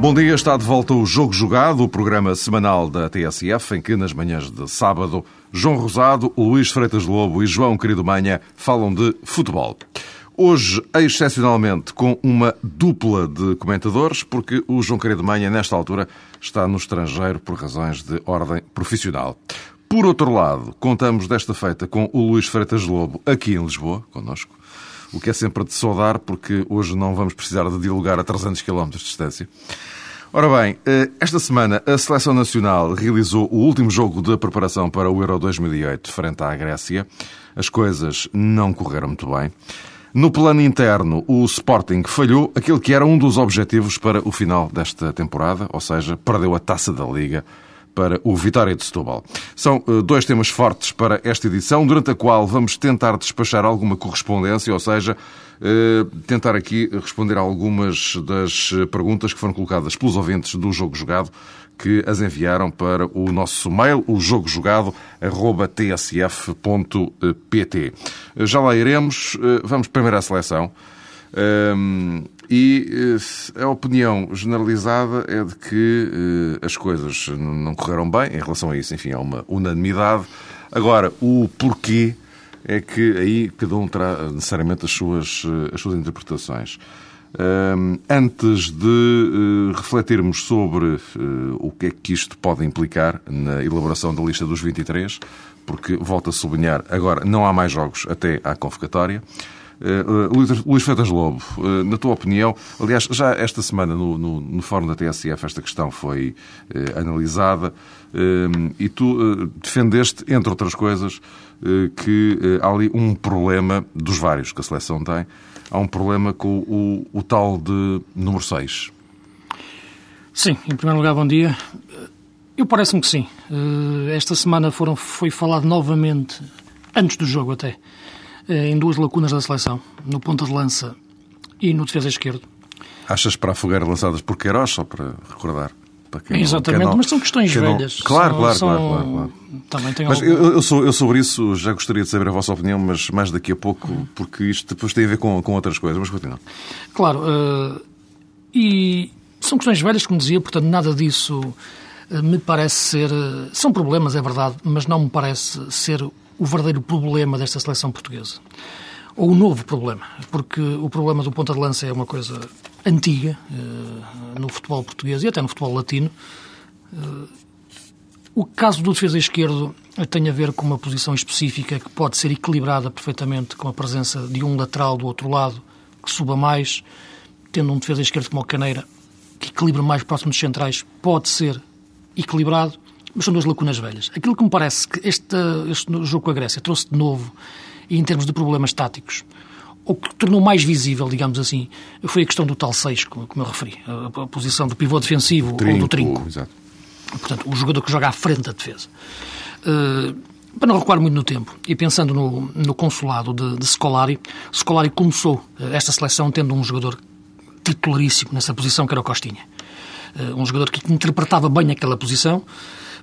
Bom dia, está de volta o Jogo Jogado, o programa semanal da TSF, em que nas manhãs de sábado, João Rosado, Luís Freitas Lobo e João Querido Manha falam de futebol. Hoje, excepcionalmente, com uma dupla de comentadores, porque o João Querido Manha, nesta altura, está no estrangeiro por razões de ordem profissional. Por outro lado, contamos desta feita com o Luís Freitas Lobo, aqui em Lisboa, connosco, o que é sempre de saudar, porque hoje não vamos precisar de dialogar a 300 km de distância. Ora bem, eh, esta semana a Seleção Nacional realizou o último jogo de preparação para o Euro 2008 frente à Grécia. As coisas não correram muito bem. No plano interno, o Sporting falhou aquilo que era um dos objetivos para o final desta temporada, ou seja, perdeu a taça da Liga para o Vitória de Setúbal. São eh, dois temas fortes para esta edição, durante a qual vamos tentar despachar alguma correspondência, ou seja, eh, tentar aqui responder a algumas das perguntas que foram colocadas pelos ouvintes do Jogo Jogado, que as enviaram para o nosso mail, o jogojogado.tsf.pt. Já lá iremos. Eh, vamos primeiro à seleção. Um, e a opinião generalizada é de que uh, as coisas não correram bem em relação a isso. Enfim, há uma unanimidade. Agora, o porquê é que aí cada um terá necessariamente as suas, as suas interpretações. Antes de refletirmos sobre o que é que isto pode implicar na elaboração da lista dos 23, porque, volto a sublinhar, agora não há mais jogos até à convocatória. Uh, Luís Freitas Lobo, uh, na tua opinião, aliás, já esta semana no, no, no fórum da TSF esta questão foi uh, analisada e tu defendeste, entre outras coisas, que há ali um problema dos vários que a seleção tem, há um problema com o, o tal de número 6. Sim, em primeiro lugar, bom dia. Eu parece-me que sim. Esta semana foram, foi falado novamente, antes do jogo até, em duas lacunas da seleção, no ponta de lança e no defesa esquerdo. Achas para a fogueira lançadas por Queiroz, só para recordar? Para Exatamente, não, mas são questões velhas. Não... Claro, claro, são... claro, claro, claro, Também tem mas algum... eu, eu, sou, eu sobre isso já gostaria de saber a vossa opinião, mas mais daqui a pouco, porque isto depois tem a ver com, com outras coisas. Mas continua. Claro, uh, e são questões velhas, como dizia, portanto nada disso uh, me parece ser... São problemas, é verdade, mas não me parece ser o verdadeiro problema desta seleção portuguesa. Ou o novo problema, porque o problema do ponta de lança é uma coisa antiga uh, no futebol português e até no futebol latino. Uh, o caso do defesa esquerdo tem a ver com uma posição específica que pode ser equilibrada perfeitamente com a presença de um lateral do outro lado que suba mais, tendo um defesa esquerdo como o Caneira, que equilibra mais próximo dos centrais, pode ser equilibrado mas são duas lacunas velhas. Aquilo que me parece que este, este jogo com a Grécia trouxe de novo, e em termos de problemas táticos, o que tornou mais visível, digamos assim, foi a questão do tal 6, como, eu referi, a, a, posição do pivô defensivo trinco, ou do trinco. Exato. Portanto, o jogador que joga à frente da defesa. Uh, para não recuar muito no tempo, e pensando no, no consulado de, de Scolari, Scolari começou eh, esta seleção tendo um jogador titularíssimo nessa posição, que era o Costinha. Uh, um jogador que interpretava bem aquela posição,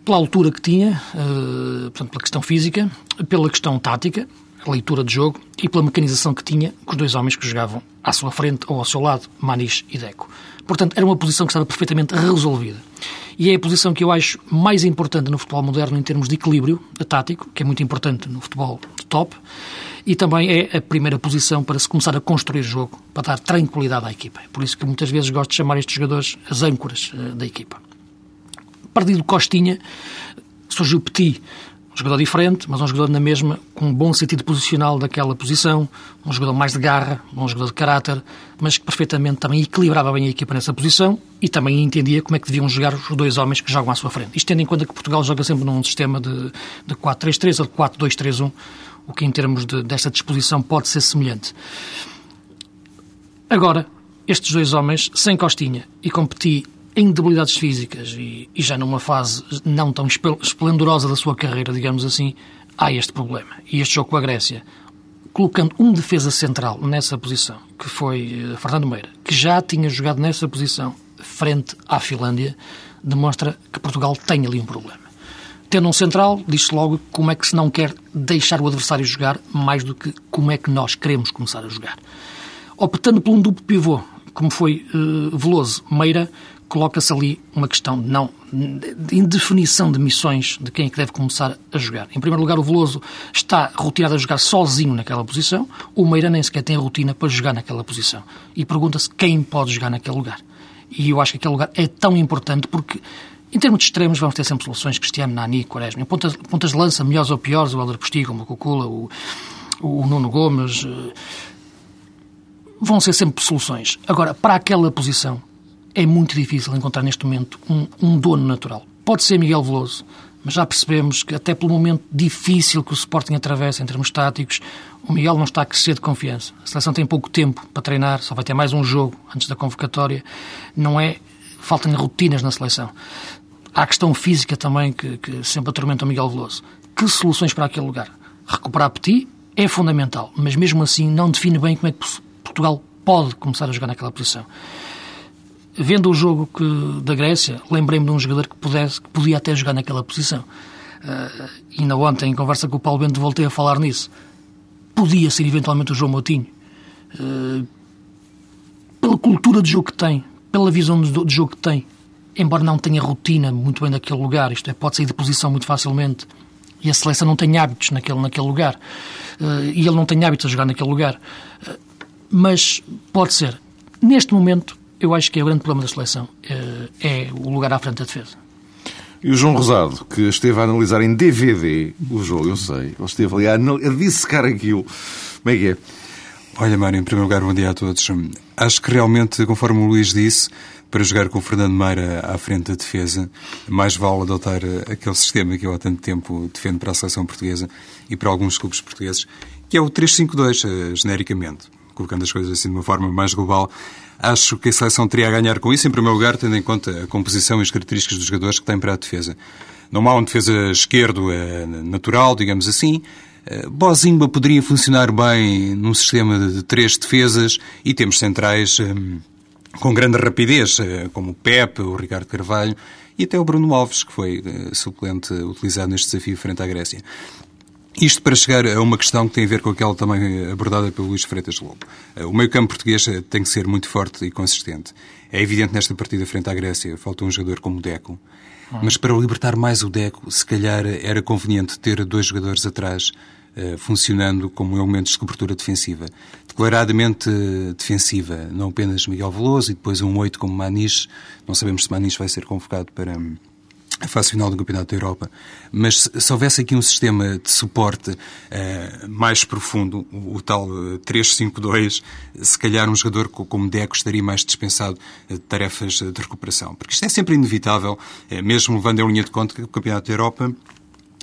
pela altura que tinha, uh, portanto, pela questão física, pela questão tática, leitura de jogo e pela mecanização que tinha com os dois homens que jogavam à sua frente ou ao seu lado, Manis e Deco. Portanto, era uma posição que estava perfeitamente resolvida. E é a posição que eu acho mais importante no futebol moderno em termos de equilíbrio tático, que é muito importante no futebol de top, e também é a primeira posição para se começar a construir jogo, para dar tranquilidade à equipa. É por isso que muitas vezes gosto de chamar estes jogadores as âncoras uh, da equipa perdido Costinha, surgiu Petit, um jogador diferente, mas um jogador na mesma, com um bom sentido posicional daquela posição, um jogador mais de garra, um jogador de caráter, mas que perfeitamente também equilibrava bem a equipa nessa posição e também entendia como é que deviam jogar os dois homens que jogam à sua frente. Isto tendo em conta que Portugal joga sempre num sistema de, de 4-3-3 ou de 4-2-3-1, o que em termos de, desta disposição pode ser semelhante. Agora, estes dois homens, sem Costinha e com Petit em debilidades físicas e, e, já numa fase não tão esplendorosa da sua carreira, digamos assim, há este problema. E este jogo com a Grécia, colocando um defesa central nessa posição, que foi uh, Fernando Meira, que já tinha jogado nessa posição frente à Finlândia, demonstra que Portugal tem ali um problema. Tendo um central, diz-se logo como é que se não quer deixar o adversário jogar mais do que como é que nós queremos começar a jogar. Optando por um duplo pivô, como foi uh, Veloso, Meira, coloca-se ali uma questão de não de indefinição de missões de quem é que deve começar a jogar. Em primeiro lugar, o Veloso está rotinado a jogar sozinho naquela posição, o Meira nem sequer tem rotina para jogar naquela posição. E pergunta-se quem pode jogar naquele lugar. E eu acho que aquele lugar é tão importante porque em termos de extremos, vamos ter sempre soluções. Cristiano, Nani, Quaresma. Em pontas, pontas de lança, melhores ou piores, o Helder Postigo, o Cucula, o, o Nuno Gomes. Eh, vão ser sempre soluções. Agora, para aquela posição, é muito difícil encontrar neste momento um, um dono natural. Pode ser Miguel Veloso, mas já percebemos que até pelo momento difícil que o Sporting atravessa em termos táticos, o Miguel não está a crescer de confiança. A seleção tem pouco tempo para treinar, só vai ter mais um jogo antes da convocatória. Não é faltam rotinas na seleção. Há a questão física também que, que sempre atormenta o Miguel Veloso. Que soluções para aquele lugar? Recuperar Petit é fundamental, mas mesmo assim não define bem como é que Portugal pode começar a jogar naquela posição. Vendo o jogo que, da Grécia, lembrei-me de um jogador que, pudesse, que podia até jogar naquela posição. Uh, ainda ontem, em conversa com o Paulo Bento, voltei a falar nisso. Podia ser eventualmente o João Moutinho. Uh, pela cultura de jogo que tem, pela visão de, de jogo que tem, embora não tenha rotina muito bem naquele lugar, isto é, pode sair de posição muito facilmente, e a seleção não tem hábitos naquele, naquele lugar, uh, e ele não tem hábitos a jogar naquele lugar. Mas pode ser. Neste momento, eu acho que é o grande problema da seleção, uh, é o lugar à frente da defesa. E o João Rosado, que esteve a analisar em DVD o jogo, eu sei, ele esteve ali a, a dissecar aquilo. Como é que é? Olha, Mário, em primeiro lugar, bom dia a todos. Acho que realmente, conforme o Luís disse, para jogar com o Fernando Meira à frente da defesa, mais vale adotar aquele sistema que eu há tanto tempo defendo para a seleção portuguesa e para alguns clubes portugueses, que é o 3-5-2, eh, genericamente, colocando as coisas assim de uma forma mais global. Acho que a seleção teria a ganhar com isso, em primeiro lugar, tendo em conta a composição e as características dos jogadores que tem para a defesa. Não há um defesa esquerdo eh, natural, digamos assim, eh, Bozimba poderia funcionar bem num sistema de três defesas e temos centrais eh, com grande rapidez, como o Pepe, o Ricardo Carvalho e até o Bruno Alves, que foi suplente utilizado neste desafio frente à Grécia. Isto para chegar a uma questão que tem a ver com aquela também abordada pelo Luís Freitas Lobo. O meio-campo português tem que ser muito forte e consistente. É evidente nesta partida frente à Grécia, falta um jogador como o Deco. Mas para libertar mais o Deco, se calhar era conveniente ter dois jogadores atrás eh, funcionando como elementos de cobertura defensiva. Declaradamente defensiva, não apenas Miguel Veloso e depois um 8 como Maniche. Não sabemos se Maniche vai ser convocado para hum, a fase final do Campeonato da Europa, mas se, se houvesse aqui um sistema de suporte uh, mais profundo, o, o tal 3-5-2, se calhar um jogador como Deco estaria mais dispensado de tarefas de recuperação. Porque isto é sempre inevitável, uh, mesmo levando em linha de conta que o Campeonato da Europa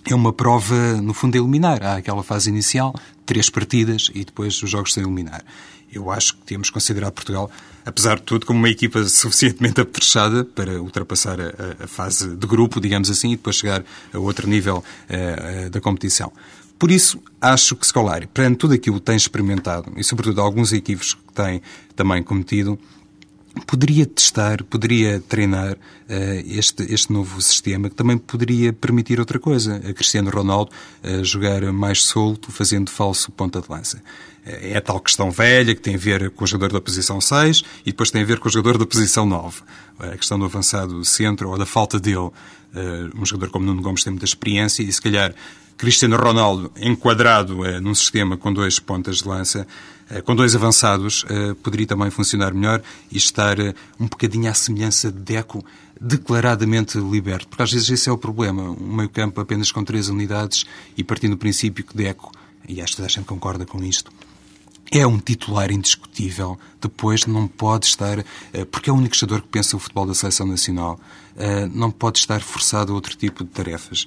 é uma prova, no fundo, a eliminar. Há aquela fase inicial, três partidas e depois os jogos sem eliminar. Eu acho que temos considerado Portugal, apesar de tudo, como uma equipa suficientemente apetrechada para ultrapassar a, a, fase de grupo, digamos assim, e depois chegar a outro nível uh, uh, da competição. Por isso, acho que Scolari, perante tudo aquilo que tem experimentado, e sobretudo alguns equívocos que tem também cometido, poderia testar, poderia treinar uh, este, este novo sistema que também poderia permitir outra coisa, a Cristiano Ronaldo uh, jogar mais solto, fazendo falso ponta de lança. Uh, é a tal questão velha que tem a ver com o jogador da posição 6 e depois tem a ver com o jogador da posição 9. A questão do avançado centro ou da falta dele. um jogador como Nuno Gomes tem muita experiência e se calhar Cristiano Ronaldo enquadrado num sistema com dois pontas de lança com dois avançados, eh, poderia também funcionar melhor e estar eh, um bocadinho à semelhança de Deco, declaradamente liberto. Porque às vezes esse é o problema. Um meio-campo apenas com três unidades e partindo do princípio que Deco, e acho que a gente concorda com isto, é um titular indiscutível. Depois não pode estar, porque é o único jogador que pensa o futebol da seleção nacional, não pode estar forçado a outro tipo de tarefas.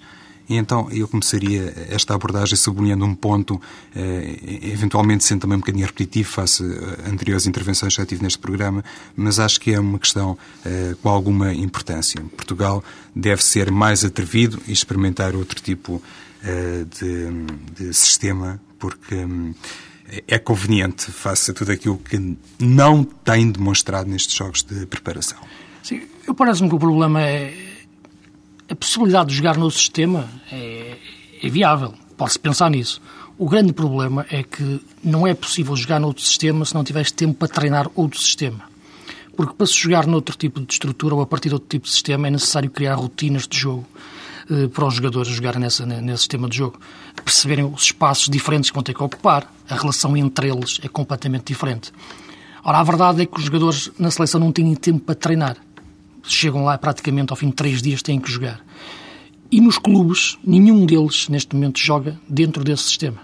E então eu começaria esta abordagem sublinhando um ponto, eh, eventualmente sendo também um bocadinho repetitivo face a anteriores intervenções que já tive neste programa, mas acho que é uma questão eh, com alguma importância. Portugal deve ser mais atrevido e experimentar outro tipo eh, de, de sistema, porque é conveniente face a tudo aquilo que não tem demonstrado nestes jogos de preparação. Sim, eu parece-me que o problema é a possibilidade de jogar no sistema é, é viável, pode-se pensar nisso. O grande problema é que não é possível jogar noutro sistema se não tiveres tempo para treinar outro sistema. Porque para se jogar noutro tipo de estrutura ou a partir de outro tipo de sistema é necessário criar rotinas de jogo eh, para os jogadores jogarem nessa, nesse sistema de jogo. Perceberem os espaços diferentes que vão ter que ocupar. A relação entre eles é completamente diferente. Ora, a verdade é que os jogadores na seleção não têm tempo para treinar chegam lá praticamente ao fim de três dias têm que jogar. E nos clubes, nenhum deles neste momento joga dentro desse sistema.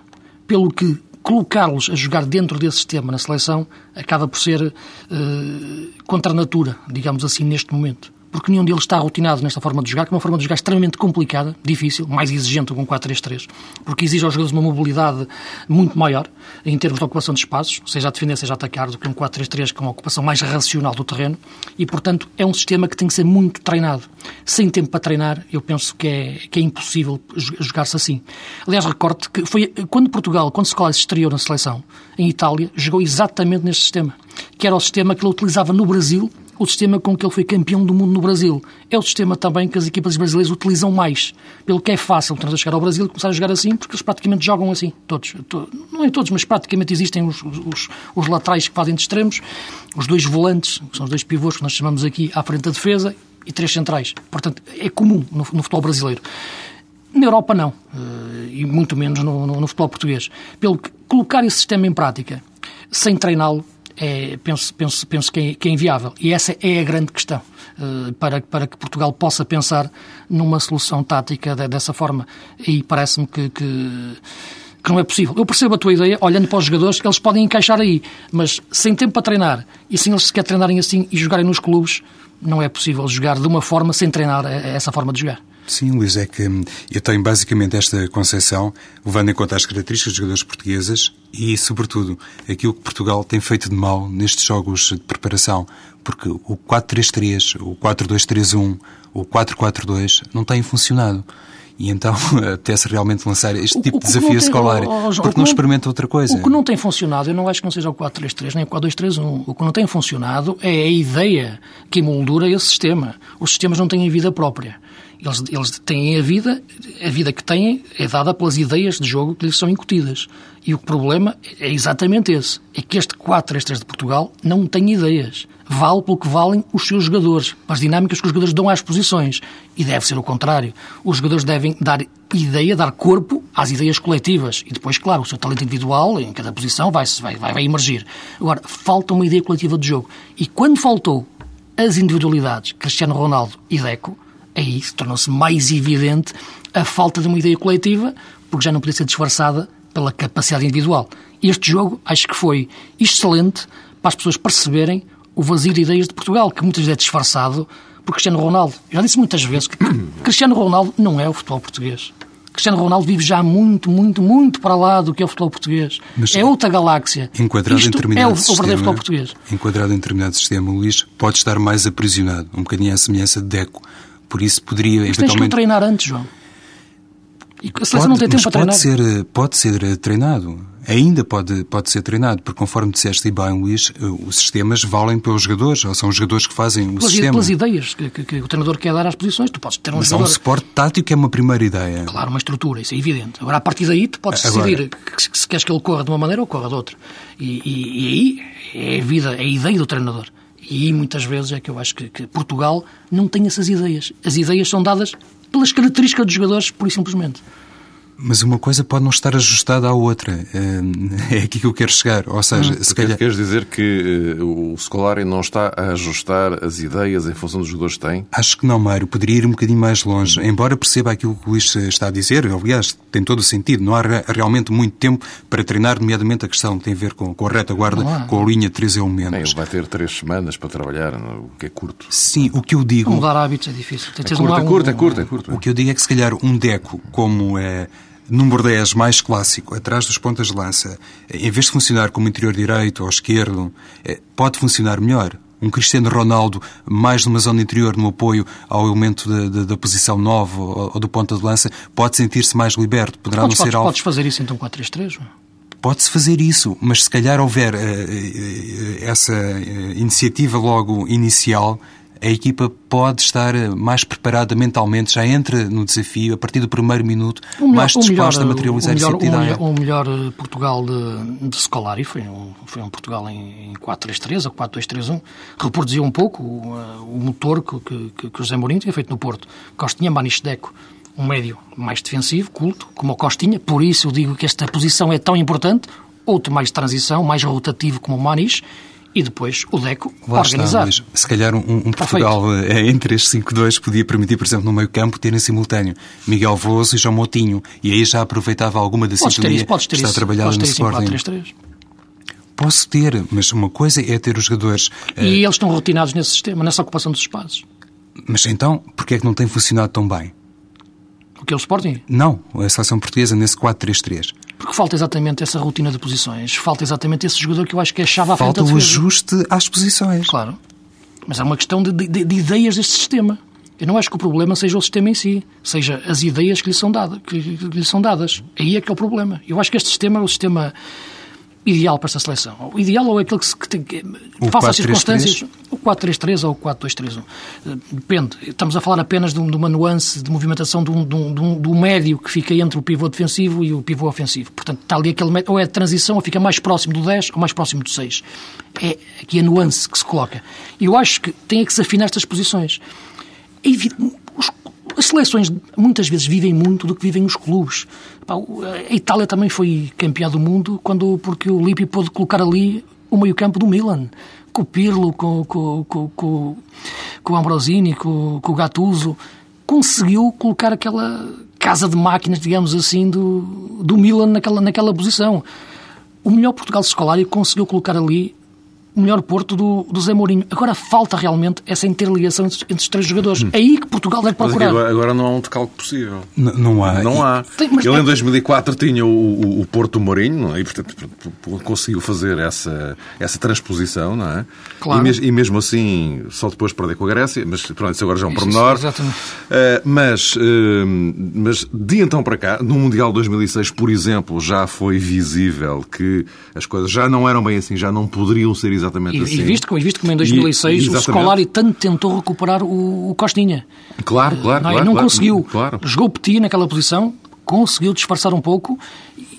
Pelo que colocá-los a jogar dentro desse sistema na seleção acaba por ser uh, contra a natura, digamos assim, neste momento porque nenhum deles está rotinado nesta forma de jogar, que é uma forma de jogar extremamente complicada, difícil, mais exigente com um 4-3-3, porque exige aos jogadores uma mobilidade muito maior em termos de ocupação de espaços, seja a defender, seja a atacar, do que um 4-3-3 com uma ocupação mais racional do terreno, e, portanto, é um sistema que tem que ser muito treinado. Sem tempo para treinar, eu penso que é, que é impossível jogar-se assim. Aliás, recordo que foi quando Portugal, quando se se estreou na seleção, em Itália, jogou exatamente neste sistema, que era o sistema que ele utilizava no Brasil o sistema com que ele foi campeão do mundo no Brasil. É o sistema também que as equipas brasileiras utilizam mais, pelo que é fácil o chegar ao Brasil e começar a jogar assim, porque eles praticamente jogam assim, todos. Não é todos, mas praticamente existem os, os, os laterais que fazem de extremos, os dois volantes, que são os dois pivôs que nós chamamos aqui à frente da defesa, e três centrais. Portanto, é comum no, no futebol brasileiro. Na Europa, não. Eh, e muito menos no, no, no futebol português. Pelo que colocar esse sistema em prática sem treiná-lo é, penso, penso, penso que, é, que é inviável. E essa é a grande questão uh, para, para que Portugal possa pensar numa solução tática de, dessa forma. E parece-me que, que, que, não é possível. Eu percebo a tua ideia, olhando para os jogadores, eles podem encaixar aí, mas sem tempo para treinar e sem eles sequer treinarem assim e jogarem nos clubes, não é possível jogar de uma forma sem treinar essa forma de jogar. Sim, Luís, é que eu tenho basicamente esta concepção, levando em conta as características dos jogadores portuguesas e, sobretudo, aquilo que Portugal tem feito de mal nestes jogos de preparação. Porque o 4-3-3, o 4-2-3-1, o 4-4-2 não têm funcionado. E então até-se realmente lançar este tipo de desafio escolar, porque não experimenta outra coisa. O que não tem funcionado, eu não acho que não seja o 4-3-3 nem o 4-2-3-1. O que não tem funcionado é a ideia que moldura esse sistema. Os sistemas não têm vida própria. Eles, eles têm a vida, a vida que têm é dada pelas ideias de jogo que lhes são incutidas. E o problema é exatamente esse. É que este 4-3-3 de Portugal não tem ideias. Vale pelo que valem os seus jogadores, as dinâmicas que os jogadores dão às posições. E deve ser o contrário. Os jogadores devem dar ideia, dar corpo às ideias coletivas. E depois, claro, o seu talento individual em cada posição vai, vai, vai, emergir. Agora, falta uma ideia coletiva de jogo. E quando faltou as individualidades, Cristiano Ronaldo e Deco, aí tornou-se mais evidente a falta de uma ideia coletiva, porque já não podia ser disfarçada pela capacidade individual. Este jogo acho que foi excelente para as pessoas perceberem o vazio de ideias de Portugal, que muitas vezes é disfarçado por Cristiano Ronaldo. Já disse muitas vezes que Cristiano Ronaldo não é o futebol português. Cristiano Ronaldo vive já muito, muito, muito para lá do que é o futebol português. Mas é outra galáxia. Enquadrado Isto em determinado é o, sistema, o verdadeiro futebol português. Enquadrado em determinado sistema, Luís, pode estar mais aprisionado, um bocadinho à semelhança de Deco. Por isso poderia Mas eventualmente... tens que treinar antes, João. E a seleção pode, não tem tempo mas para pode treinar. Ser, pode ser treinado. Ainda pode, pode ser treinado, porque conforme disseste bem, Luís, eh, os sistemas valem pelos jogadores, ou são os jogadores que fazem o pelas, sistema. pelas ideias que, que, que o treinador quer dar às posições. Tu podes ter um Mas há um jogador... suporte tático é uma primeira ideia. Claro, uma estrutura, isso é evidente. Agora, a partir daí, tu podes Agora- decidir que, se queres que ele corra de uma maneira ou corra de outra. E, e- e aí é a vida, é a ideia do treinador. E muitas vezes, é que eu acho que, que Portugal não tem essas ideias. As ideias são dadas pelas características dos jogadores, pura e simplesmente. Mas uma coisa pode não estar ajustada à outra. É aqui que eu quero chegar. Ou seja, hum, se calhar... Queres dizer que eh, o Scolari não está a ajustar as ideias em função dos jogadores que tem? Acho que não, Mário. Poderia ir um bocadinho mais longe. Embora perceba aquilo que o Luís está a dizer, aliás, tem todo o sentido. Não há realmente muito tempo para treinar, nomeadamente a questão que tem a ver com, com a retaguarda, com a linha de três elementos. ele vai ter três semanas para trabalhar, o que é curto. Sim, o que eu digo... Mudar hábitos é difícil. É curto, um... é curto, é curto, é curto. O que eu digo é que se calhar um deco como é número 10 mais clássico, atrás dos pontas de lança, em vez de funcionar como interior direito ou esquerdo, é, pode funcionar melhor. Um Cristiano Ronaldo mais numa zona interior, no apoio ao elemento da, da, da posição 9 ou, ou, do ponta de lança, pode sentir-se mais liberto. Poderá podes, não ser podes, algo... podes fazer isso então 4-3-3? Pode-se fazer isso, mas se calhar houver uh, uh, essa uh, iniciativa logo inicial, a equipa pode estar mais preparada mentalmente, já entra no desafio, a partir do primeiro minuto, melhor, mais disposta melhor, a materializar melhor, essa ideia. O melhor, eh, Portugal de, de Scolari foi um, foi um Portugal em, 4-3-3 ou 4-2-3-1, reproduziu um pouco o, eh, o motor que, que, que o José Mourinho tinha feito no Porto. Costinha, Maniche Deco, um médio mais defensivo, culto, como o Costinha, por isso eu digo que esta posição é tão importante, outro mais de transição, mais rotativo como o Maniche, e depois o DECO Lá organizar. Está, se calhar um, um Portugal é, entre estes 5-2 podia permitir, por exemplo, no meio campo, terem simultâneo Miguel Voso e João Motinho, e aí já aproveitava alguma da podes sintonia que está isso, trabalhada no Sporting. 3 Posso ter, mas uma coisa é ter os jogadores... E uh... eles estão rotinados nesse sistema, nessa ocupação dos espaços. Mas então, porquê é que não tem funcionado tão bem? O que é o Sporting? Não, a seleção portuguesa nesse 4-3-3. Porque falta exatamente essa rotina de posições. Falta exatamente esse jogador que eu acho que é a chave à falta o ajuste às posições. Claro. Mas é uma questão de, de, de, ideias deste sistema. Eu não acho que o problema seja o sistema em si, seja as ideias que lhe são, dada, que, que lhe são dadas. Aí é que é o problema. Eu acho que este sistema é o sistema ideal para esta seleção? O ideal ou é aquele que, se, que tem que, face às circunstâncias, o 4-3-3 ou o 4-2-3-1. Eh, depende. Estamos a falar apenas de, uma nuance de movimentação de um, de, um, de um, médio que fica entre o pivô defensivo e o pivô ofensivo. Portanto, está ali aquele médio, ou é de transição, ou fica mais próximo do 10 ou mais próximo do 6. É aqui a nuance que se coloca. Eu acho que tem que se afinar estas posições. Os as seleções muitas vezes vivem muito do que vivem os clubes. A Itália também foi campeã do mundo quando, porque o Lippi pôde colocar ali o meio-campo do Milan. Com o Pirlo, com, com, com, com, o Ambrosini, com, com o Gattuso. Conseguiu colocar aquela casa de máquinas, digamos assim, do, do Milan naquela, naquela posição. O melhor Portugal Escolário conseguiu colocar ali o melhor Porto do, do Zé Mourinho. Agora falta realmente essa interligação entre, entre os três jogadores. Hum. É aí que Portugal deve procurar. Agora, agora, não há um decalque possível. N não há. Não há. Tem, Ele em 2004 tinha o, o, o Porto Mourinho e, portanto, conseguiu fazer essa, essa transposição, não é? Claro. E, mes, e, mesmo assim, só depois perder com a Grécia, mas pronto, isso agora já é um pormenor. Exatamente. Uh, mas, uh, mas de então para cá, no Mundial 2006, por exemplo, já foi visível que as coisas já não eram bem assim, já não poderiam ser exatamente e, assim. E visto, e visto como em 2006 e, o Scolari tanto tentou recuperar o, o Costinha. Claro, claro, não, claro. não claro, conseguiu. Claro. Jogou Petit naquela posição, conseguiu disfarçar um pouco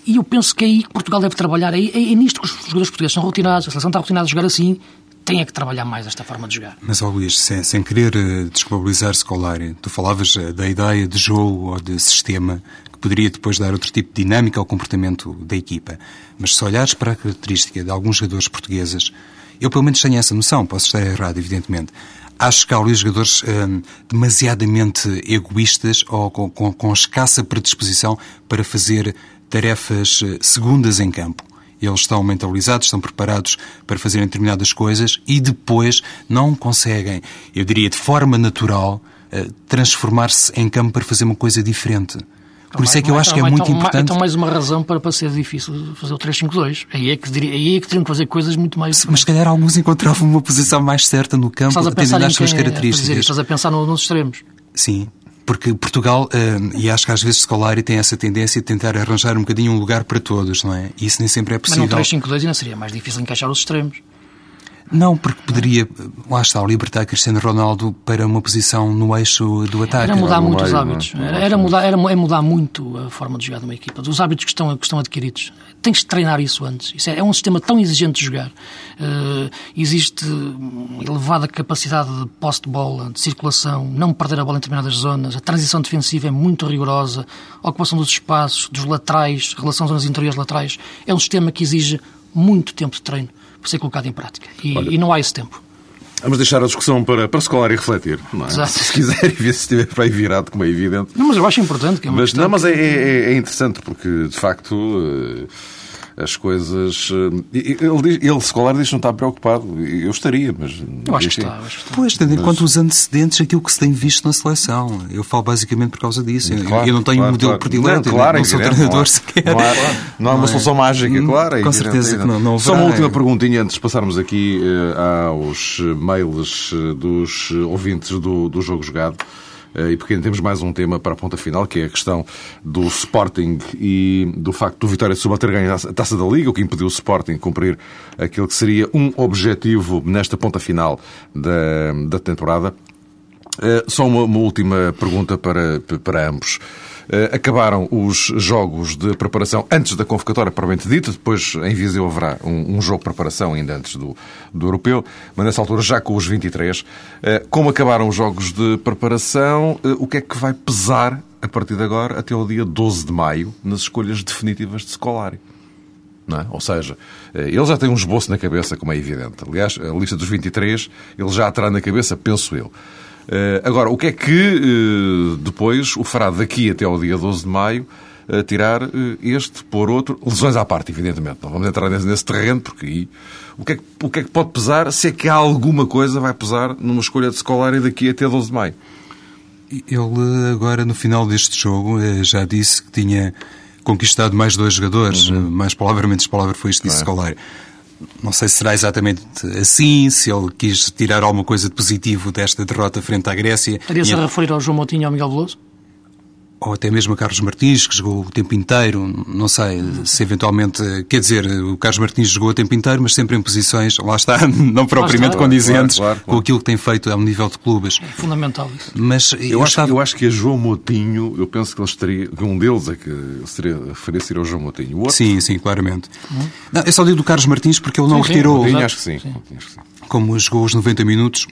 e eu penso que é aí que Portugal deve trabalhar. É, é, é nisto que os jogadores portugueses são rotinados, a seleção está rotinada a jogar assim, tem é que trabalhar mais esta forma de jogar. Mas, ó Luís, sem, sem querer uh, desculpabilizar Scolari, tu falavas uh, da ideia de jogo ou de sistema que poderia depois dar outro tipo de dinâmica ao comportamento da equipa. Mas se olhares para a característica de alguns jogadores portugueses, eu pelo menos tenho essa noção, posso estar errado, evidentemente. Acho que há ali jogadores hum, demasiadamente egoístas ou com, com, com escassa predisposição para fazer tarefas eh, segundas em campo. Eles estão mentalizados, estão preparados para fazerem determinadas coisas e depois não conseguem, eu diria de forma natural, eh, transformar-se em campo para fazer uma coisa diferente. Por isso é que eu acho que é muito importante. Então, mais uma razão para, para ser difícil fazer o 3-5-2. Aí é que, aí é que teriam que fazer coisas muito mais. Mas se calhar alguns encontravam uma posição mais certa no campo, atendendo às suas características. Estás a pensar nos extremos. Sim. Porque Portugal, uh, e acho que às vezes Scolari tem essa tendência de tentar arranjar um bocadinho um lugar para todos, não é? E isso nem sempre é possível. Mas no 3-5-2 ainda seria mais difícil encaixar os extremos. Não, porque poderia, lá está, libertar Cristiano Ronaldo para uma posição no eixo do ataque. Era mudar muito os hábitos. é? Era, era mudar, era, é mudar muito a forma de jogar de uma equipa, dos hábitos que estão, que estão adquiridos. Tens de treinar isso antes. Isso é, é um sistema tão exigente de jogar. Uh, existe elevada capacidade de posse de bola, de circulação, não perder a bola em determinadas zonas. A transição defensiva é muito rigorosa. A ocupação dos espaços, dos laterais, relação zonas interiores laterais. É um sistema que exige muito tempo de treino ser colocado em prática. E, e não há esse tempo. Vamos deixar a discussão para, para se colar e refletir. Não é? Exato. Se quiser e ver se estiver para aí virado, como é evidente. Não, mas eu acho importante. Que é uma Mas, não, mas é, é- é interessante porque, de facto, eh, as coisas. eh, Ele, diz- ele se colar, diz que não está preocupado. Eu estaria, mas. Eu acho que está. eu acho que está. Pois, tendo em conta os antecedentes, aquilo que se tem visto na seleção. Eu falo basicamente por causa disso. Eu- Claro, eu não tenho claro, um modelo claro. predileto, Não, claro, eu é não sou evidente, treinador não há- sequer. Não há, não há uma Não é? solução mágica, Hum, claro. é com evidente, certeza é que não- não Só uma última perguntinha antes de passarmos aqui eh, aos mails eh, dos ouvintes do, do Jogo Jogado. Eh, E porque ainda temos mais um tema para a ponta final, que é a questão do Sporting e do facto do Vitória de Setúbal ter ganho a Taça da Liga, o que impediu o Sporting cumprir aquilo que seria um objetivo nesta ponta final da, da temporada. Uh, só uma, uma última pergunta para, para ambos. Uh, acabaram os jogos de preparação antes da convocatória, propriamente dita, depois em Viseu haverá um, um jogo de preparação ainda antes do, do europeu, mas nessa altura já com os 23. Uh, como acabaram os jogos de preparação, uh, o que é que vai pesar a partir de agora até ao dia 12 de maio nas escolhas definitivas de Scolari? é? Ou seja, eh, ele já tem um esboço na cabeça, como é evidente. Aliás, a lista dos 23 ele já terá na cabeça, penso eu. Eh, Agora, o que é que eh, depois o fará daqui até ao dia 12 de maio a tirar eh, este por outro, lesões à parte, evidentemente. Não vamos entrar nesse, terreno, porque aí o que, é que, o que é que pode pesar, se é que há alguma coisa vai pesar numa escolha de escolar daqui até 12 de maio? Ele agora, no final deste jogo, eh, já disse que tinha conquistado mais dois jogadores. Uhum. Eh, Mais palavra, menos palavra foi isto Scolari. Não sei se será exatamente assim, se ele quis tirar alguma coisa de positivo desta derrota frente à Grécia. Estaria-se a referir ao João Moutinho e ao Miguel Veloso? Ou até mesmo a Carlos Martins, que jogou o tempo inteiro, não sei se eventualmente, quer dizer, o Carlos Martins jogou o tempo inteiro, mas sempre em posições, lá está, não propriamente está. condizentes Claro, claro, claro. com aquilo que tem feito ao nível de clubes. É fundamental isso. Mas Eu acho, estava- eu acho que a João Moutinho, eu penso que ele estaria, que um deles é que seria, referia-se ao João Moutinho. O outro, Sim, sim, claramente. Não, eu só digo do Carlos Martins porque ele não Sim, sim, retirou, Moutinho, acho que sim. Sim. como jogou os 90 minutos,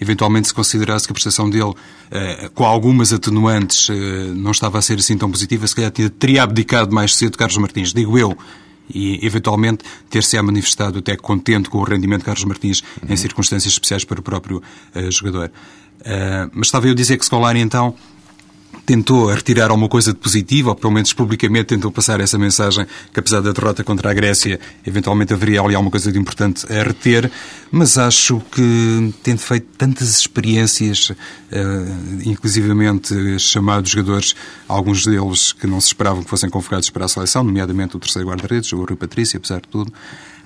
eventualmente se considerasse que a prestação dele, eh, com algumas atenuantes, eh, não estava a ser assim tão positiva, se calhar tinha- teria abdicado mais cedo Carlos Martins, digo eu. E, eventualmente, ter-se-á manifestado até contente com o rendimento de Carlos Martins em circunstâncias especiais para o próprio eh, jogador. Mas estava eu a dizer que Scolari, então, tentou retirar alguma coisa de positivo, ou pelo menos publicamente tentou passar essa mensagem que apesar da derrota contra a Grécia, eventualmente haveria ali alguma coisa de importante a reter, mas acho que tendo feito tantas experiências, eh, inclusivamente chamados jogadores, alguns deles que não se esperavam que fossem convocados para a seleção, nomeadamente o terceiro guarda-redes, o Rui Patrício, apesar de tudo,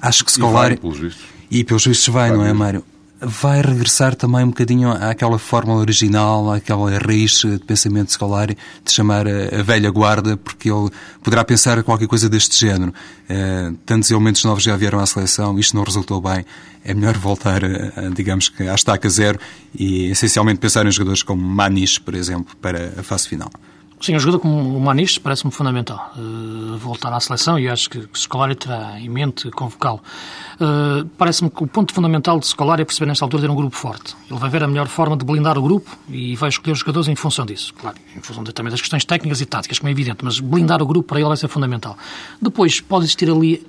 acho que E vai, Scolari... pelos vistos. E pelos vistos vai, não é. Mário? Vai regressar também um bocadinho àquela fórmula original, àquela raiz de pensamento escolar de chamar a, velha guarda, porque ele poderá pensar qualquer coisa deste género. Eh, tantos elementos novos já vieram à seleção, isto não resultou bem. É melhor voltar, a, a, digamos que, à estaca zero e essencialmente pensar em jogadores como Manis, por exemplo, para a fase final. Sim, um jogador como o Manis parece-me fundamental uh, voltar à seleção e acho que o Scolari terá em mente convocá-lo. Uh, parece-me que o ponto fundamental de Scolari é perceber nesta altura ter um grupo forte. Ele vai ver a melhor forma de blindar o grupo e vai escolher os jogadores em função disso. Claro, em função de, também das questões técnicas e táticas, como é evidente, mas blindar o grupo para ele vai ser fundamental. Depois pode existir ali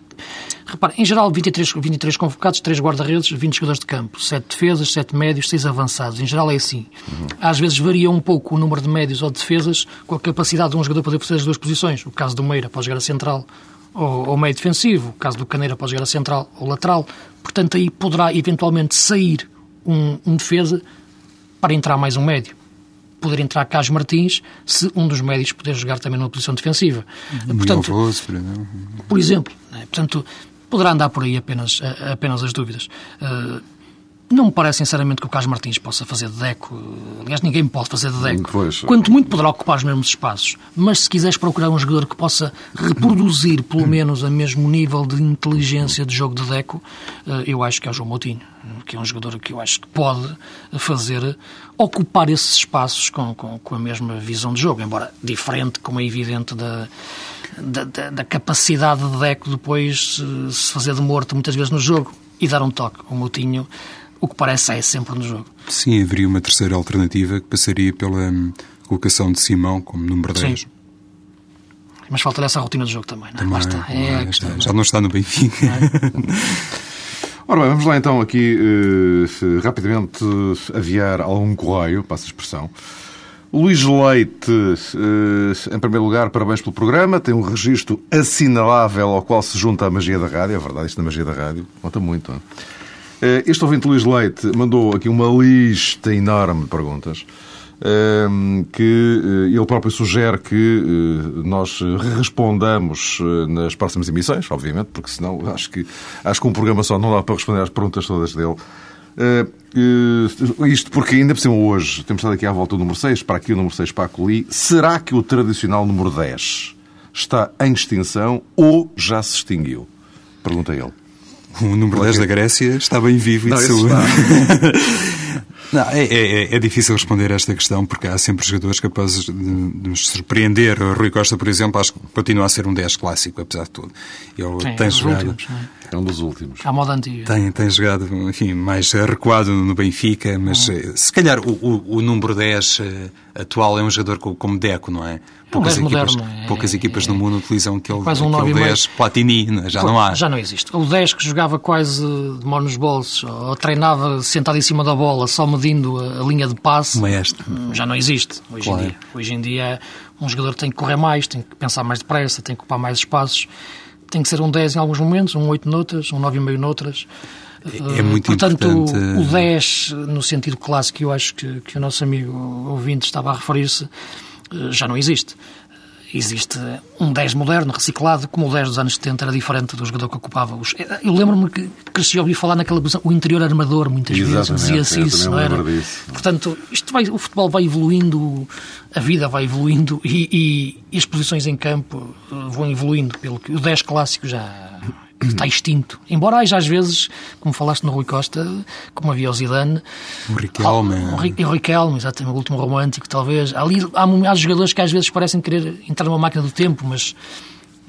Repare, em geral, 23, 23 convocados, 3 guarda-redes, 20 jogadores de campo, 7 defesas, 7 médios, 6 avançados. Em geral é assim. Às vezes varia um pouco o número de médios ou de defesas com a capacidade de um jogador poder fazer as duas posições. O caso do Meira pode jogar a central ou, ou meio defensivo, o caso do Caneira pode jogar a central ou lateral. Portanto, aí poderá eventualmente sair um, um defesa para entrar mais um médio poder entrar Carlos Martins se um dos médios puder jogar também numa posição defensiva. Portanto, Veloso, por exemplo. por exemplo. Né? Portanto, poderá andar por aí apenas, apenas as dúvidas. Uh, não me parece, sinceramente, que o Carlos Martins possa fazer de deco. Aliás, ninguém pode fazer de deco. Pois. Quanto muito poderá ocupar os mesmos espaços. Mas se quiseres procurar um jogador que possa reproduzir, pelo menos, a mesmo nível de inteligência de jogo de deco, uh, eu acho que é o João Moutinho. que é um jogador que eu acho que pode fazer, ocupar esses espaços com, com, com a mesma visão de jogo, embora diferente, como é evidente, da, da, da, da capacidade de Deco depois se fazer de morto muitas vezes no jogo e dar um toque. O Moutinho, o que parece é sempre no jogo. Sim, haveria uma terceira alternativa que passaria pela hum, colocação de Simão como número 10. Sim. Mas falta essa rotina de jogo também, não é? Também, está. É, é, já não está no Benfica. É? Ora bem, vamos lá então aqui uh, rapidamente aviar algum correio, passa a expressão. Luís Leite, uh, em primeiro lugar, parabéns pelo programa. Tem um registro assinalável ao qual se junta a magia da rádio. É verdade, isto da magia da rádio conta muito. Uh, este ouvinte Luís Leite mandou aqui uma lista enorme de perguntas. Ehm, que eh, ele próprio sugere que eh, nós respondamos eh, nas próximas emissões, obviamente, porque senão acho que, acho que um programa só não dá para responder às perguntas todas dele. Isto porque ainda por cima hoje temos estado aqui à volta do número 6, para aqui o número 6 para a Coli. Será que o tradicional número 10 está em extinção ou já se extinguiu? Pergunta ele. O número 10 da Grécia está bem vivo e de saúde. Não, é, é, é, difícil responder a esta questão porque há sempre jogadores capazes de, de nos surpreender. O Rui Costa, por exemplo, acho que continua a ser um 10 clássico, apesar de tudo. Ele Sim, tem é jogado. Últimos, é? é? um dos últimos. À moda antiga. Tem, tem jogado, enfim, mais recuado no Benfica, mas uhum. se calhar o, o, o número 10 uh, atual é um jogador como Deco, não é? poucas, um equipas, moderno, poucas equipas no mundo utilizam aquele, quase um aquele 10 Platini, já não há. Já não existe. O 10 que jogava quase de mão nos bolsos, ou treinava sentado em cima da bola, só medindo a, linha de passe, Maestro. Hum, já não existe hoje claro. em dia. Hoje em dia um jogador tem que correr mais, tem que pensar mais depressa, tem que ocupar mais espaços, tem que ser um 10 em alguns momentos, um 8 noutras, um 9,5 noutras. É, é muito Portanto, importante. o 10, no sentido clássico, eu acho que, que o nosso amigo ouvinte estava a referir-se, eh, já não existe. Existe um 10 moderno, reciclado, como o 10 dos anos 70 era diferente do jogador que ocupava os. Eu lembro-me que cresci a ouvir falar naquela posição, o interior armador, muitas Exatamente, vezes, dizia-se isso, não era? Disso. Portanto, isto vai, o futebol vai evoluindo, a vida vai evoluindo e, e, e as posições em campo vão evoluindo, pelo que o 10 clássico já está extinto. Embora haja às vezes, como falaste no Rui Costa, como havia o Zidane... O Riquelme. O Riquelme, exatamente, o último romântico, talvez. Ali há, há jogadores que às vezes parecem querer entrar numa máquina do tempo, mas,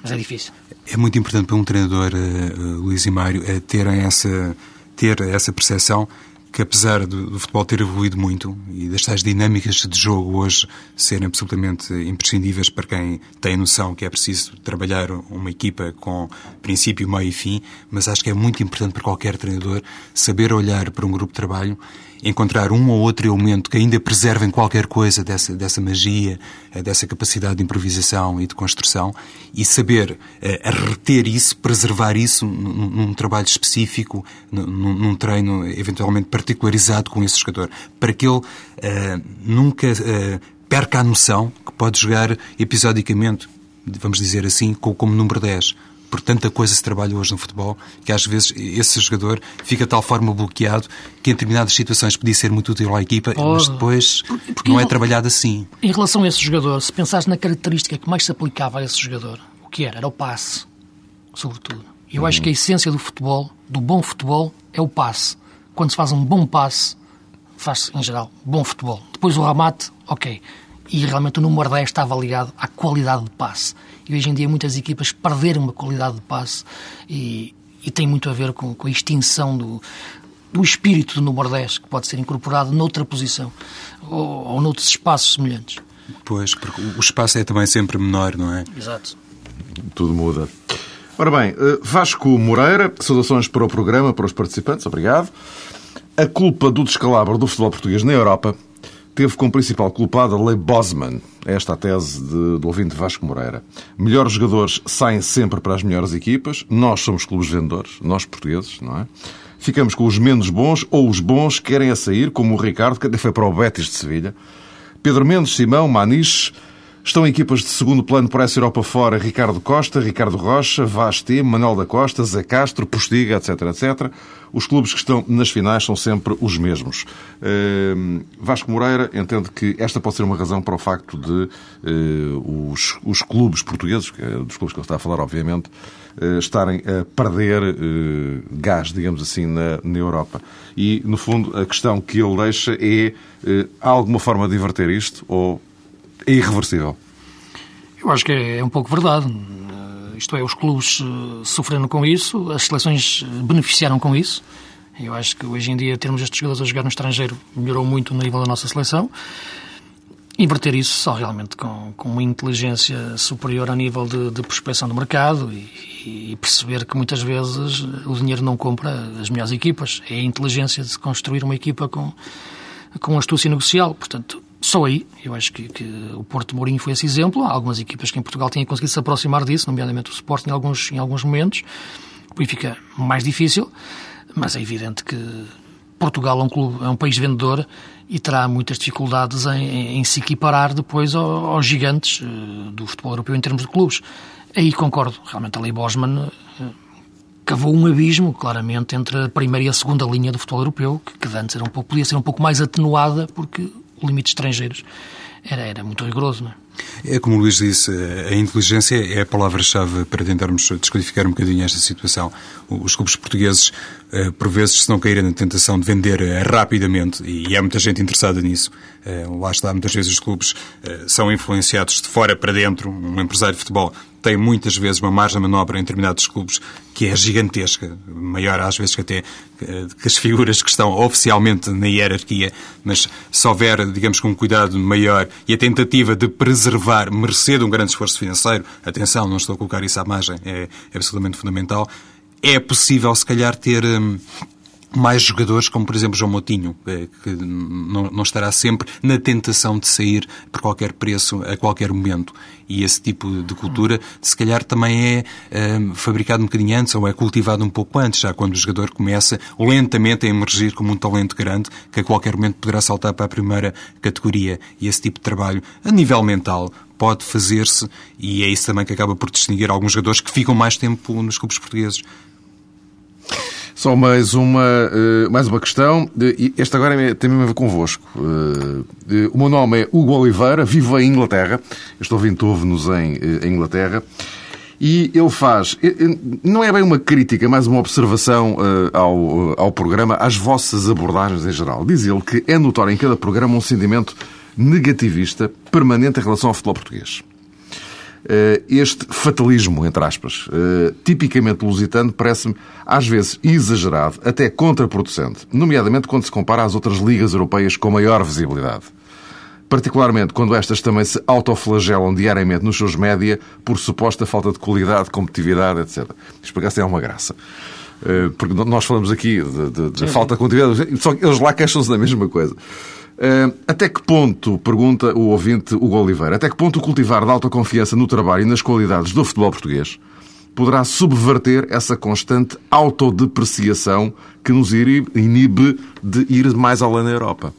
mas é difícil. É muito importante para um treinador, uh, Luís e Mário, é terem essa, ter essa percepção que apesar do, do, futebol ter evoluído muito e das tais dinâmicas de jogo hoje serem absolutamente imprescindíveis para quem tem noção que é preciso trabalhar uma equipa com princípio, meio e fim, mas acho que é muito importante para qualquer treinador saber olhar para um grupo de trabalho encontrar um ou outro elemento que ainda preservem qualquer coisa dessa, dessa magia, eh, dessa capacidade de improvisação e de construção e saber uh, reter isso, preservar isso num, num trabalho específico, num, num, treino eventualmente particularizado com esse jogador, para que ele uh, nunca uh, perca a noção que pode jogar episodicamente, vamos dizer assim, como número 10 por tanta coisa se trabalha hoje no futebol, que às vezes esse jogador fica de tal forma bloqueado que em determinadas situações podia ser muito útil à equipa, mas depois porque, não é trabalhado assim. Em relação a esse jogador, se pensares na característica que mais se aplicava a esse jogador, o que era? Era o passe, sobretudo. Eu acho que a essência do futebol, do bom futebol, é o passe. Quando se faz um bom passe, faz-se, em geral, bom futebol. Depois o remate, ok. E realmente o número 10 estava ligado à qualidade de passe. E hoje em dia muitas equipas perderam a qualidade de passe e, e tem muito a ver com, com a extinção do, do espírito do número 10, que pode ser incorporado noutra posição ou, ou noutros espaços semelhantes. Pois, porque o espaço é também sempre menor, não é? Exato. Tudo muda. Ora bem, eh, Vasco Moreira, saudações para o programa, para os participantes, obrigado. A culpa do descalabro do futebol português na Europa teve como principal culpado a lei Bosman. Esta é a tese de, do ouvinte Vasco Moreira. Melhores jogadores saem sempre para as melhores equipas. Nós somos clubes vendedores, nós portugueses, não é? Ficamos com os menos bons ou os bons querem a sair, como o Ricardo, que até foi para o Betis de Sevilha. Pedro Mendes, Simão, Maniche, Estão equipas de segundo plano por essa Europa fora Ricardo Costa, Ricardo Rocha, Vaz T, Manuel da Costa, Zé Castro, Postiga, etc, etc. Os clubes que estão nas finais são sempre os mesmos. Uh, Vasco Moreira entende que esta pode ser uma razão para o facto de uh, os, os, clubes portugueses, é dos clubes que ele está a falar, obviamente, uh, estarem a perder gás, digamos assim, na, na, Europa. E, no fundo, a questão que ele deixa é há alguma forma de inverter isto ou é irreversível? Eu acho que é, é um pouco verdade. Uh, isto é, os clubes uh, sofreram com isso, as seleções uh, beneficiaram com isso. Eu acho que hoje em dia termos estes jogadores a jogar no estrangeiro melhorou muito no nível da nossa seleção. Inverter isso só realmente com, com uma inteligência superior a nível de, de prospecção do mercado e, e, perceber que muitas vezes o dinheiro não compra as melhores equipas. É a inteligência de construir uma equipa com, com astúcia negocial. Portanto, só aí, eu acho que, que, o Porto Mourinho foi esse exemplo. Há algumas equipas que em Portugal têm conseguido se aproximar disso, nomeadamente o Sporting em alguns, em alguns momentos. O Benfica mais difícil, mas é evidente que Portugal é um, clube, é um país vendedor e terá muitas dificuldades em, em, em se equiparar depois aos, aos gigantes uh, do futebol europeu em termos de clubes. Aí concordo, realmente a Lei Bosman uh, cavou um abismo, claramente, entre a primeira e a segunda linha do futebol europeu, que, que antes era um pouco, podia ser um pouco mais atenuada, porque limites estrangeiros, era, era muito rigoroso. Não é? É como o Luís disse, a inteligência é a palavra-chave para tentarmos descodificar um bocadinho esta situação. Os clubes portugueses, eh, por vezes, se não caírem na tentação de vender eh, rapidamente, e há muita gente interessada nisso, eh, lá está, muitas vezes os clubes são influenciados de fora para dentro. Um empresário de futebol tem muitas vezes uma margem de manobra em determinados clubes que é gigantesca, maior às vezes que até que as figuras que estão oficialmente na hierarquia, mas se houver, digamos, com um cuidado maior e a tentativa de preservar, mercê de um grande esforço financeiro, atenção, não estou a colocar isso à margem, é absolutamente fundamental, é possível, se calhar, ter. Hum, mais jogadores, como por exemplo João Moutinho, eh, que não, estará sempre na tentação de sair por qualquer preço a qualquer momento. E esse tipo de cultura, se calhar, também é um, fabricado um bocadinho antes ou é cultivado um pouco antes, já quando o jogador começa lentamente a emergir como um talento grande que a qualquer momento poderá saltar para a primeira categoria. E esse tipo de trabalho, a nível mental, pode fazer-se e é isso também que acaba por distinguir alguns jogadores que ficam mais tempo nos clubes portugueses. Só mais uma, eh, mais uma questão. Este agora é, tem mesmo a ver convosco. Eh, o meu nome é Hugo Oliveira, vivo em Inglaterra. Estou vindo, ouve-nos em, eh, em Inglaterra. E ele faz, não é bem uma crítica, mas uma observação ao, ao programa, às vossas abordagens em geral. Diz ele que é notório em cada programa um sentimento negativista permanente em relação ao futebol português. Eh, este fatalismo, entre aspas, eh, tipicamente lusitano, parece-me às vezes exagerado, até contraproducente, nomeadamente quando se compara às outras ligas europeias com maior visibilidade. Particularmente quando estas também se autoflagelam diariamente nos seus média por suposta falta de qualidade, competitividade, etc. Isto por é uma graça. Eh, porque nós falamos aqui de, falta de competitividade, só que eles lá queixam-se da mesma coisa. Eh, até que ponto, pergunta o ouvinte Hugo Oliveira, até que ponto o cultivar de autoconfiança no trabalho e nas qualidades do futebol português poderá subverter essa constante autodepreciação que nos inibe de ir mais além na Europa?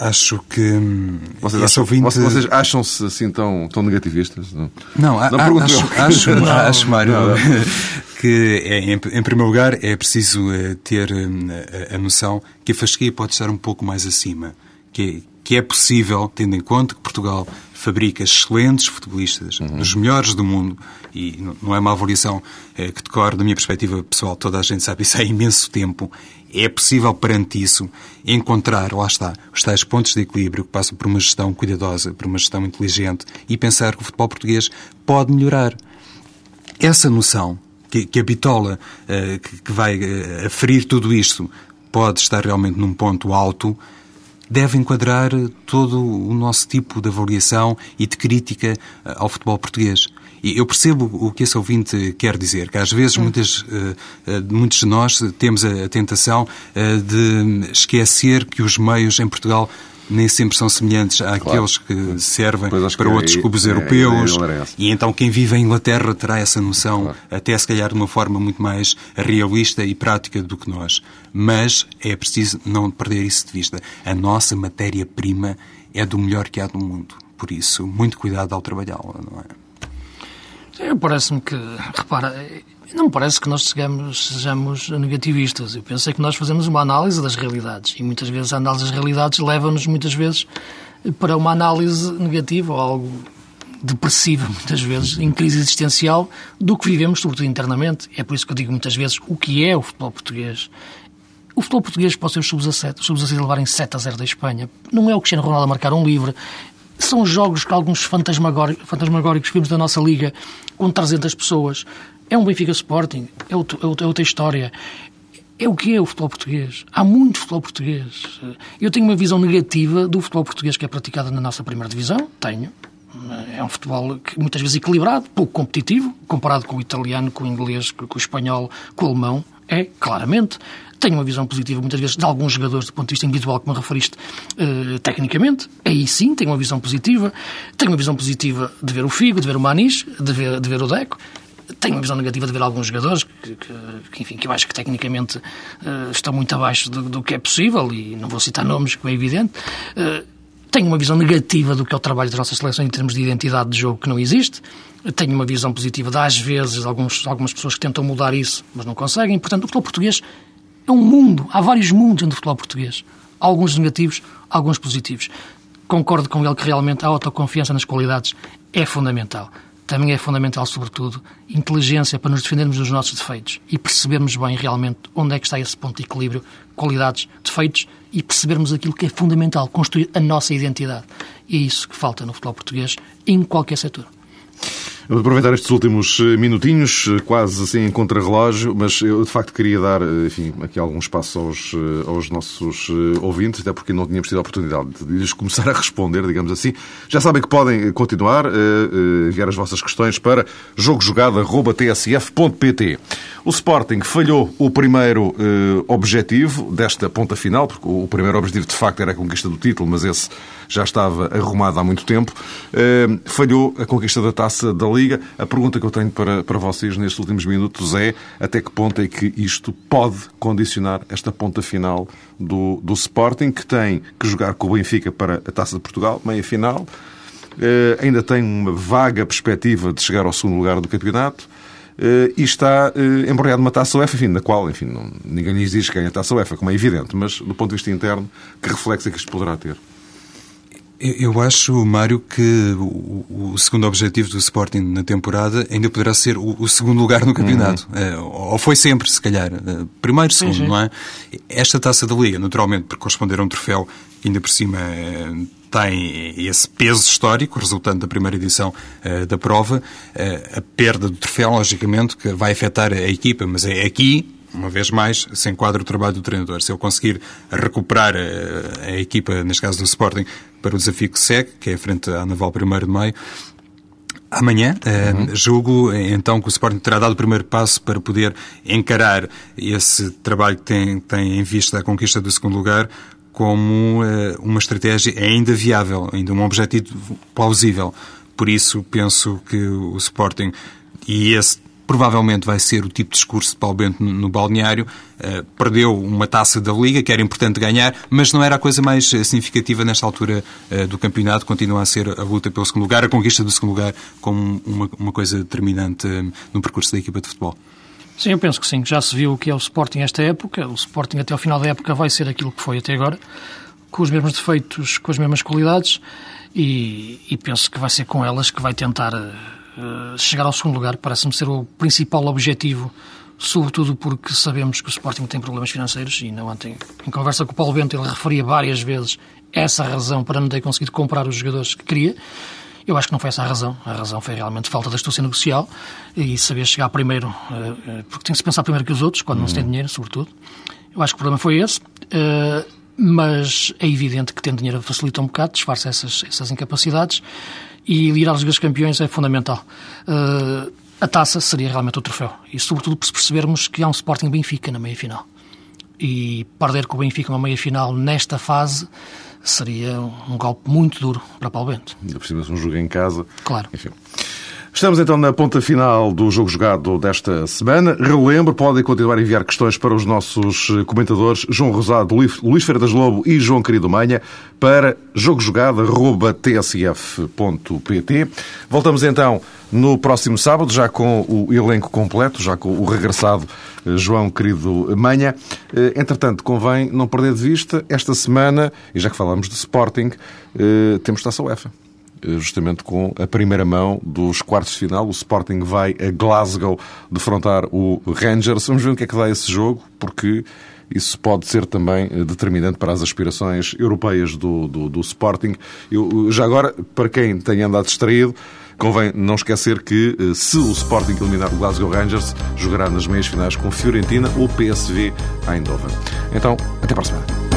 Acho que hum, vocês acham, ouvinte... vocês acham-se assim tão, tão negativistas? Não, não, não acho, acho, não, acho, Mário, não, que é, em, em, primeiro lugar é preciso eh, ter hum, a, a, noção que a fasquia pode estar um pouco mais acima, que, que é possível, tendo em conta que Portugal fabrica excelentes futebolistas, uhum. dos melhores do mundo, e não é uma avaliação é, que decorre da minha perspectiva pessoal, toda a gente sabe isso há imenso tempo, é possível, perante isso, encontrar, lá está, os tais pontos de equilíbrio que passam por uma gestão cuidadosa, por uma gestão inteligente e pensar que o futebol português pode melhorar. Essa noção, que, que a bitola uh, que, que, vai uh, aferir tudo isto pode estar realmente num ponto alto, deve enquadrar todo o nosso tipo de avaliação e de crítica uh, ao futebol português. E eu percebo o que esse ouvinte quer dizer, que às vezes muitas, uh, uh, muitos de nós temos a, tentação uh, de esquecer que os meios em Portugal nem sempre são semelhantes àqueles claro. que servem para outros é, clubes é, europeus. É, e então quem vive em Inglaterra terá essa noção, claro. até se calhar de uma forma muito mais realista e prática do que nós. Mas é preciso não perder isso de vista. A nossa matéria-prima é do melhor que há no mundo por isso, muito cuidado ao trabalhá-la, não é? Parece-me que, repara, não me parece que nós sejamos, sejamos negativistas. Eu penso é que nós fazemos uma análise das realidades e muitas vezes a análise das realidades leva-nos muitas vezes para uma análise negativa ou algo depressiva, muitas vezes, em crise existencial, do que vivemos, sobretudo internamente. É por isso que eu digo muitas vezes o que é o futebol português. O futebol português pode ser os sub-17, os sub-17 levarem 7 a 0 da Espanha. Não é o Cristiano Ronaldo a marcar um livre. São jogos que alguns fantasmagóricos vimos da nossa liga com 300 pessoas. É um Benfica Sporting, é, é outra história. É o que é o futebol português. Há muito futebol português. Eu tenho uma visão negativa do futebol português que é praticado na nossa primeira divisão. Tenho. É um futebol que, muitas vezes equilibrado, pouco competitivo, comparado com o italiano, com o inglês, com o espanhol, com o alemão. É, claramente. Tenho uma visão positiva, muitas vezes, de alguns jogadores do ponto de vista individual, como referiste, uh, tecnicamente. Aí sim, tenho uma visão positiva. Tenho uma visão positiva de ver o Figo, de ver o Manis, de ver, de ver o Deco tenho uma visão negativa de ver alguns jogadores que, que, que enfim, que eu acho que tecnicamente uh, estão muito abaixo do, do, que é possível e não vou citar nomes, que é evidente. Uh, tenho uma visão negativa do que é o trabalho das nossas seleções em termos de identidade de jogo que não existe. Tenho uma visão positiva de, às vezes, alguns, algumas pessoas que tentam mudar isso, mas não conseguem. Portanto, o futebol português é um mundo. Há vários mundos dentro do futebol português. Alguns negativos, alguns positivos. Concordo com ele que realmente a autoconfiança nas qualidades é fundamental também é fundamental, sobretudo, inteligência para nos defendermos dos nossos defeitos e percebermos bem realmente onde é que está esse ponto de equilíbrio, qualidades, defeitos e percebermos aquilo que é fundamental, construir a nossa identidade. E é isso que falta no futebol português em qualquer setor. Vamos aproveitar estes últimos eh, minutinhos, eh, quase assim em contrarrelógio, mas eu de facto queria dar, eh, enfim, aqui algum espaço aos, aos nossos ouvintes, até porque não tínhamos tido a oportunidade de lhes começar a responder, digamos assim. Já sabem que podem continuar a enviar as vossas questões para jogojogado.tsf.pt. O Sporting falhou o primeiro objetivo desta ponta final, porque o primeiro objetivo de facto era a conquista do título, mas esse já estava arrumado há muito tempo. Falhou a conquista da taça da Liga. A pergunta que eu tenho para, para vocês nestes últimos minutos é até que ponto é que isto pode condicionar esta ponta final do, do Sporting, que tem que jogar com o Benfica para a Taça de Portugal, meia final. Uh, ainda tem uma vaga perspectiva de chegar ao segundo lugar do campeonato. Uh, e está uh, embrenhado numa taça UEFA, enfim, na qual enfim, não, ninguém lhe exige que ganhe a taça UEFA, como é evidente, mas do ponto de vista interno, que reflexo é que isto poderá ter? Eu acho, Mário, que o, segundo objetivo do Sporting na temporada ainda poderá ser o, segundo lugar no campeonato. Uhum. É, ou foi sempre, se calhar. É, primeiro, segundo, não é? Esta taça da Liga, naturalmente, por corresponder a um troféu que ainda por cima é, tem esse peso histórico, resultante da primeira edição da prova. a perda do troféu, logicamente, que vai afetar a equipa, mas é aqui uma vez mais, se enquadra o trabalho do treinador. Se ele conseguir recuperar a, a, equipa, neste caso do Sporting, para o desafio que segue, que é frente à Naval 1 de Maio, Amanhã, uhum. julgo então que o Sporting terá dado o primeiro passo para poder encarar esse trabalho que tem, tem em vista a conquista do segundo lugar como uh, uma estratégia ainda viável, ainda um objetivo plausível. Por isso, penso que o Sporting e esse provavelmente vai ser o tipo de discurso de Paulo Bento no, balneário. Uh, perdeu uma taça da Liga, que era importante ganhar, mas não era a coisa mais eh, significativa nesta altura uh, do campeonato. Continua a ser a luta pelo segundo lugar, a conquista do segundo lugar, como uma, uma coisa determinante no percurso da equipa de futebol. Sim, eu penso que sim. Já se viu o que é o Sporting esta época. O Sporting até ao final da época vai ser aquilo que foi até agora, com os mesmos defeitos, com as mesmas qualidades, e, e penso que vai ser com elas que vai tentar chegar ao segundo lugar parece-me ser o principal objetivo, sobretudo porque sabemos que o Sporting tem problemas financeiros e não ontem, em conversa com o Paulo Bento, ele referia várias vezes essa razão para não ter conseguido comprar os jogadores que queria. Eu acho que não foi essa a razão. A razão foi realmente falta de astúcia negocial e saber chegar primeiro, eh, eh, porque tem que se pensar primeiro que os outros, quando uhum. não se tem uhum. dinheiro, sobretudo. Eu acho que o problema foi esse, mas é evidente que tendo dinheiro facilita um bocado, disfarça essas, essas incapacidades e ir às Ligas Campeões é fundamental. Uh, a taça seria realmente o troféu. E sobretudo se percebermos que há um Sporting Benfica na meia-final. E perder com o Benfica uma meia-final nesta fase seria um golpe muito duro para Paulo Bento. Ainda por cima, um jogo em casa. Claro. Enfim. Estamos então na ponta final do jogo jogado desta semana. Relembro, podem continuar a enviar questões para os nossos comentadores João Rosado, Luís Freitas Lobo e João Querido Manha para jogojogado.tsf.pt. Voltamos então no próximo sábado, já com o elenco completo, já com o regressado eh, João Querido Manha. Eh, entretanto, convém não perder de vista, esta semana, e já que falamos de Sporting, eh, temos Taça UEFA justamente com a primeira mão dos quartos de final. O Sporting vai a Glasgow defrontar o Rangers. Vamos ver o que é que dá esse jogo, porque isso pode ser também determinante para as aspirações europeias do, do, do Sporting. Eu, já agora, para quem tenha andado distraído, Convém não esquecer que, eh, se o Sporting eliminar o Glasgow Rangers, jogará nas meias finais com Fiorentina ou PSV Eindhoven. Então, até para a semana.